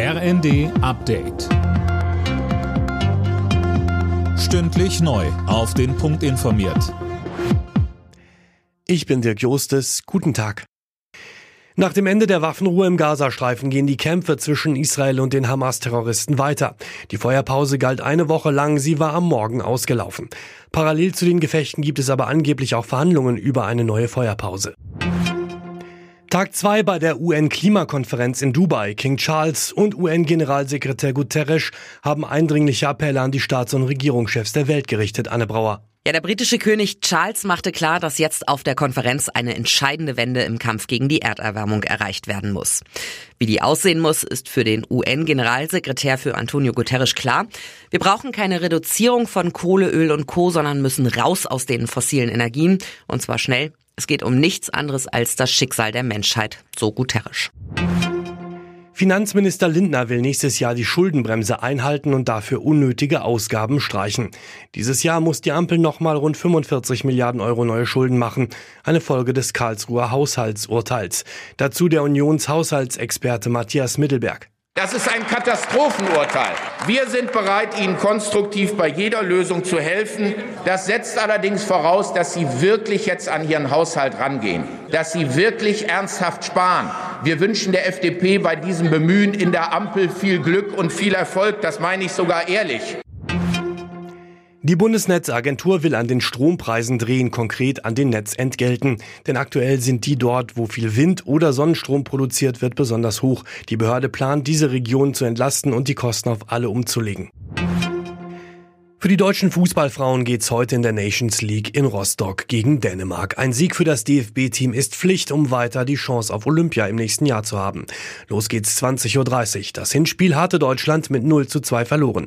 RND Update. Stündlich neu. Auf den Punkt informiert. Ich bin Dirk Jostes. Guten Tag. Nach dem Ende der Waffenruhe im Gazastreifen gehen die Kämpfe zwischen Israel und den Hamas-Terroristen weiter. Die Feuerpause galt eine Woche lang, sie war am Morgen ausgelaufen. Parallel zu den Gefechten gibt es aber angeblich auch Verhandlungen über eine neue Feuerpause. Tag 2 bei der UN-Klimakonferenz in Dubai. King Charles und UN-Generalsekretär Guterres haben eindringliche Appelle an die Staats- und Regierungschefs der Welt gerichtet, Anne Brauer. Ja, der britische König Charles machte klar, dass jetzt auf der Konferenz eine entscheidende Wende im Kampf gegen die Erderwärmung erreicht werden muss. Wie die aussehen muss, ist für den UN-Generalsekretär für Antonio Guterres klar. Wir brauchen keine Reduzierung von Kohle, Öl und Co., sondern müssen raus aus den fossilen Energien und zwar schnell. Es geht um nichts anderes als das Schicksal der Menschheit, so Guterres. Finanzminister Lindner will nächstes Jahr die Schuldenbremse einhalten und dafür unnötige Ausgaben streichen. Dieses Jahr muss die Ampel nochmal rund 45 Milliarden Euro neue Schulden machen, eine Folge des Karlsruher Haushaltsurteils. Dazu der Unionshaushaltsexperte Matthias Mittelberg. Das ist ein Katastrophenurteil. Wir sind bereit, Ihnen konstruktiv bei jeder Lösung zu helfen. Das setzt allerdings voraus, dass Sie wirklich jetzt an Ihren Haushalt rangehen, dass Sie wirklich ernsthaft sparen. Wir wünschen der FDP bei diesem Bemühen in der Ampel viel Glück und viel Erfolg. Das meine ich sogar ehrlich. Die Bundesnetzagentur will an den Strompreisen drehen, konkret an den Netzentgelten. Denn aktuell sind die dort, wo viel Wind oder Sonnenstrom produziert wird, besonders hoch. Die Behörde plant, diese Region zu entlasten und die Kosten auf alle umzulegen. Für die deutschen Fußballfrauen geht's heute in der Nations League in Rostock gegen Dänemark. Ein Sieg für das DFB-Team ist Pflicht, um weiter die Chance auf Olympia im nächsten Jahr zu haben. Los geht's 20.30 Uhr. Das Hinspiel hatte Deutschland mit 0 zu 2 verloren.